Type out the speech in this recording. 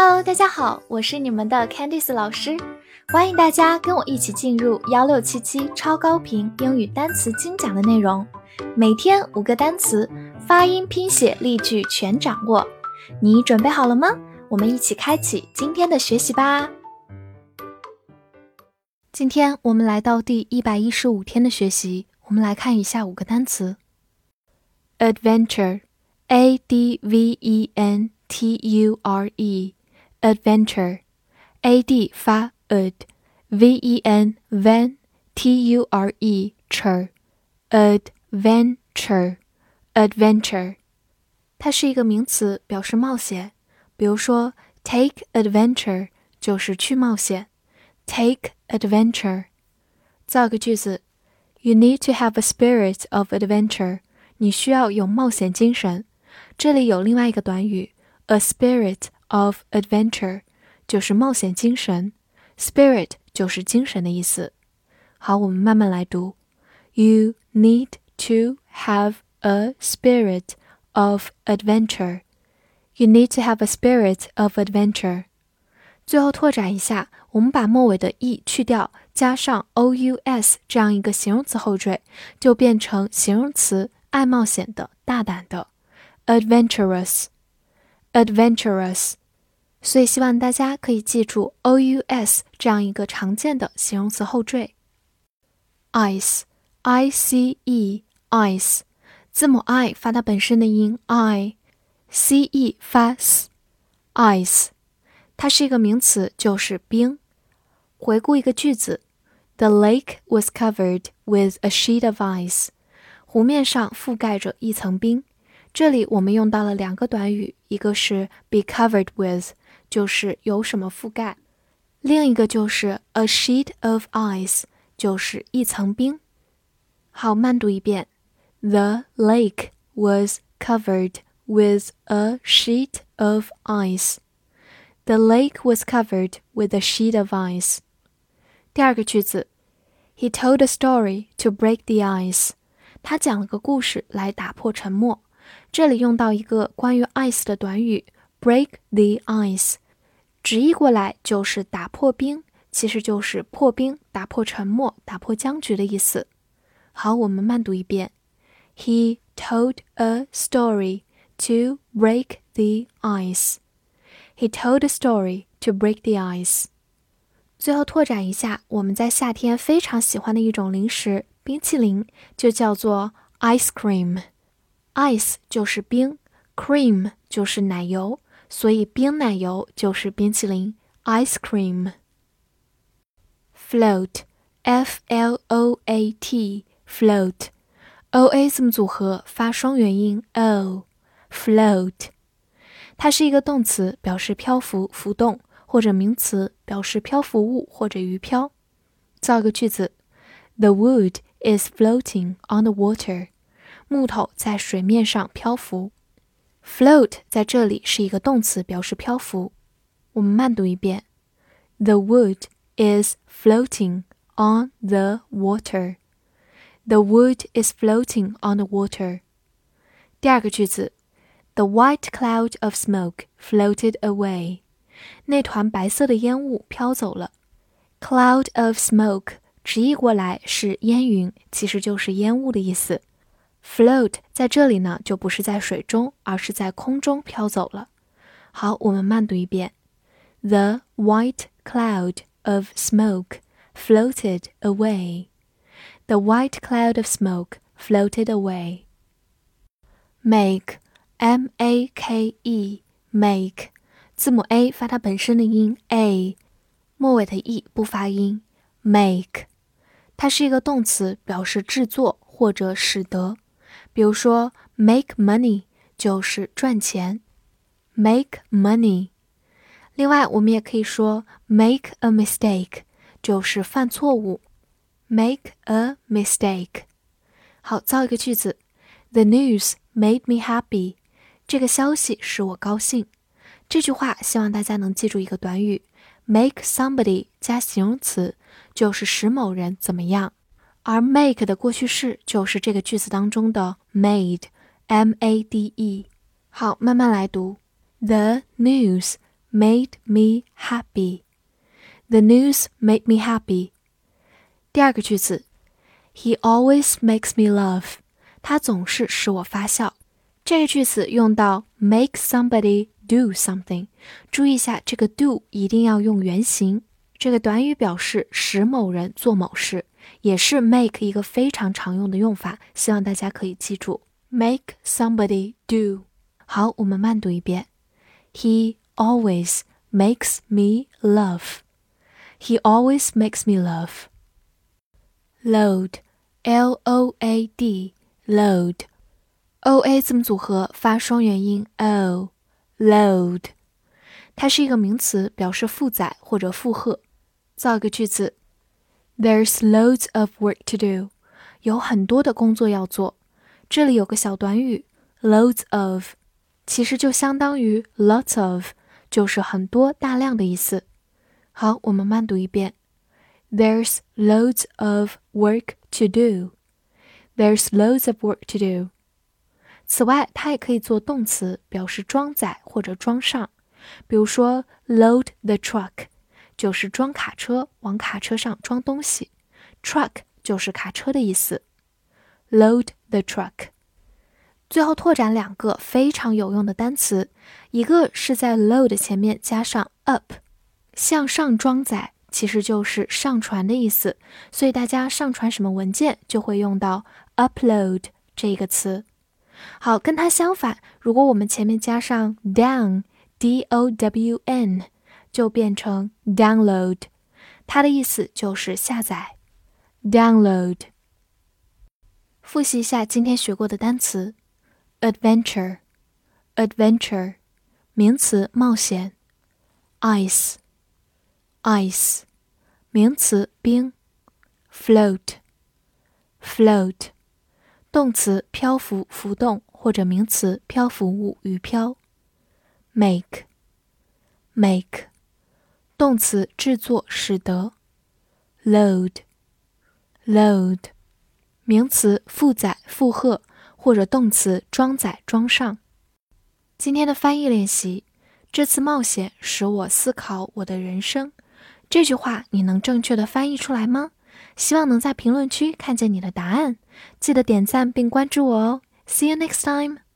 Hello，大家好，我是你们的 Candice 老师，欢迎大家跟我一起进入幺六七七超高频英语单词精讲的内容，每天五个单词，发音、拼写、例句全掌握，你准备好了吗？我们一起开启今天的学习吧。今天我们来到第一百一十五天的学习，我们来看一下五个单词：adventure，a d v e n t u r e e，adventure，a d 发 ad，v e n van，t u r e cher，adventure，adventure，它是一个名词，表示冒险。比如说，take adventure 就是去冒险。Take adventure，造个句子：You need to have a spirit of adventure。你需要有冒险精神。这里有另外一个短语，a spirit of adventure，就是冒险精神。Spirit 就是精神的意思。好，我们慢慢来读。You need to have a spirit of adventure. You need to have a spirit of adventure. 最后拓展一下，我们把末尾的 e 去掉，加上 o u s 这样一个形容词后缀，就变成形容词爱冒险的、大胆的 ，adventurous，adventurous。所以希望大家可以记住 o u s 这样一个常见的形容词后缀。ice，i c e，ice，字母 i 发它本身的音 i，c e 发 s，ice。它是一个名词，就是冰。回顾一个句子：The lake was covered with a sheet of ice。湖面上覆盖着一层冰。 这里我们用到了两个短语，一个是 be covered with，就是有什么覆盖；另一个就是 a sheet of ice，就是一层冰。好，慢读一遍：The lake was covered with a sheet of ice。The lake was covered with a sheet of ice. 第二个句子，He told a story to break the ice. 他讲了个故事来打破沉默。 这里用到一个关于 ice 的短语 break the ice，直译过来就是打破冰，其实就是破冰、打破沉默、打破僵局的意思。好，我们慢读一遍。He told a story to break the ice. He told a story to break the ice. 最后拓展一下，我们在夏天非常喜欢的一种零食——冰淇淋，就叫做 ice cream。ice 就是冰，cream 就是奶油，所以冰奶油就是冰淇淋 ice cream。float，f l o a t，float，o a 字母组合发双元音 o，float。它是一个动词，表示漂浮、浮动，或者名词，表示漂浮物或者鱼漂。造个句子：The wood is floating on the water。 木头在水面上漂浮。Float 在这里是一个动词，表示漂浮。我们慢读一遍：The wood is floating on the water. The wood is floating on the water. 第二个句子。The white cloud of smoke floated away. 那团白色的烟雾飘走了。Cloud of smoke 直译过来是烟云，其实就是烟雾的意思。Float 在这里呢，就不是在水中，而是在空中飘走了。好，我们慢读一遍：The white cloud of smoke floated away. The white cloud of smoke floated away. Make M A K E，make，字母 A 发它本身的音 a，末尾的 e 不发音。make，它是一个动词，表示制作或者使得。 比如说，make money 就是赚钱。make money。另外，我们也可以说 make a mistake，就是犯错误。make a mistake。好，造一个句子：The news made me happy。这个消息使我高兴。这句话希望大家能记住一个短语：make somebody 加形容词，就是使某人怎么样。而 make 的过去式就是这个句子当中的 made，m a d e。好，慢慢来读。The news made me happy. The news made me happy. 第二个句子，He always makes me laugh. 他总是使我发笑。这个句子用到 make somebody do something，注意一下这个 do 一定要用原形。这个短语表示使某人做某事，也是 make 一个非常常用的用法，希望大家可以记住 make somebody do。好，我们慢读一遍。He always makes me laugh. He always makes me laugh. Load, L-O-A-D, load. O-A 字母组合发双元音 o, load。它是一个名词，表示负载或者负荷。造一个句子 ：There's loads of work to do. 有很多的工作要做。这里有个小短语 loads of。其实就相当于 lots of，就是很多、大量的意思。好，我们慢读一遍。There's loads of work to do. There's loads of work to do. 此外，它也可以做动词，表示装载或者装上。比如说，load the truck 就是装卡车，往卡车上装东西。truck 就是卡车的意思。Load the truck. 最后拓展两个非常有用的单词，一个是在 load 前面加上 up，向上装载其实就是上传的意思，所以大家上传什么文件就会用到 upload 这个词。好，跟它相反，如果我们前面加上 down，d o w n，就变成 download，它的意思就是下载。download。复习一下今天学过的单词。adventure, adventure，名词，冒险。ice, ice，名词，冰。float, float，动词，漂浮、浮动，或者名词，漂浮物、鱼漂。make, make， 动词，制作、使得。load, load，名词，负载、负荷。或者动词装载装上。今天的翻译练习，这次冒险使我思考我的人生。这句话你能正确的翻译出来吗？希望能在评论区看见你的答案。记得点赞并关注我哦。See you next time.